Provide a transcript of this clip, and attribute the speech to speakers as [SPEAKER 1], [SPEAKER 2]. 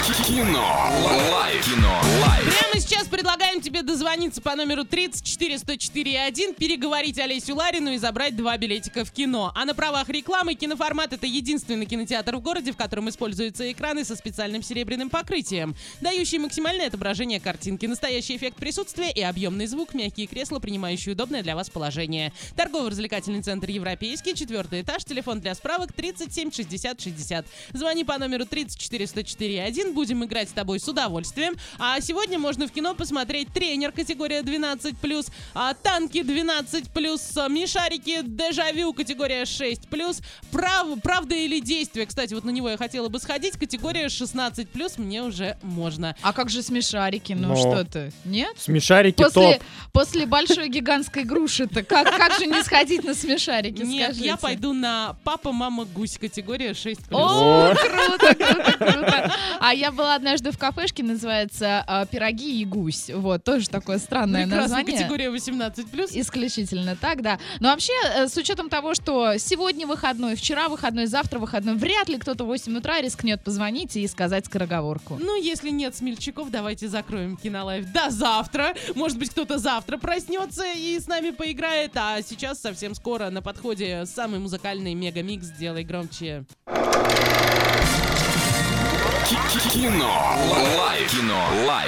[SPEAKER 1] Кино. Лайф. Кино. Лайф.
[SPEAKER 2] Прямо сейчас тебе дозвониться по номеру 34 104 1, переговорить Олесю Ларину и забрать два билетика в кино. А на правах рекламы киноформат — это единственный кинотеатр в городе, в котором используются экраны со специальным серебряным покрытием, дающие максимальное отображение картинки, настоящий эффект присутствия и объемный звук, мягкие кресла, принимающие удобное для вас положение. Торгово-развлекательный центр «Европейский», четвертый этаж, телефон для справок 37 60 60. Звони по номеру 34 104 1, будем играть с тобой с удовольствием. А сегодня можно в кино посмотреть тренер категория 12+, а, танки 12+, а, мишарики дежавю категория 6+, прав, правда или действие, кстати, вот на него я хотела бы сходить, категория 16+, мне уже можно.
[SPEAKER 3] А как же смешарики? Ну
[SPEAKER 4] Но.
[SPEAKER 3] что ты? Нет?
[SPEAKER 4] Смешарики
[SPEAKER 3] После,
[SPEAKER 4] топ.
[SPEAKER 3] после большой гигантской груши-то как, как же не сходить на смешарики,
[SPEAKER 2] Нет,
[SPEAKER 3] скажите?
[SPEAKER 2] я пойду на папа, мама, гусь категория 6+.
[SPEAKER 3] О,
[SPEAKER 4] О.
[SPEAKER 3] круто, круто, круто. А я была однажды в кафешке, называется а, «Пироги и гусь». Вот, тоже такое странное название.
[SPEAKER 2] категория 18+.
[SPEAKER 3] Исключительно так, да. Но вообще, э, с учетом того, что сегодня выходной, вчера выходной, завтра выходной, вряд ли кто-то в 8 утра рискнет позвонить и сказать скороговорку.
[SPEAKER 2] Ну, если нет смельчаков, давайте закроем кинолайф до завтра. Может быть, кто-то завтра проснется и с нами поиграет. А сейчас совсем скоро на подходе самый музыкальный мегамикс «Сделай громче».
[SPEAKER 1] Кино. Лайф. Кино. Лайф.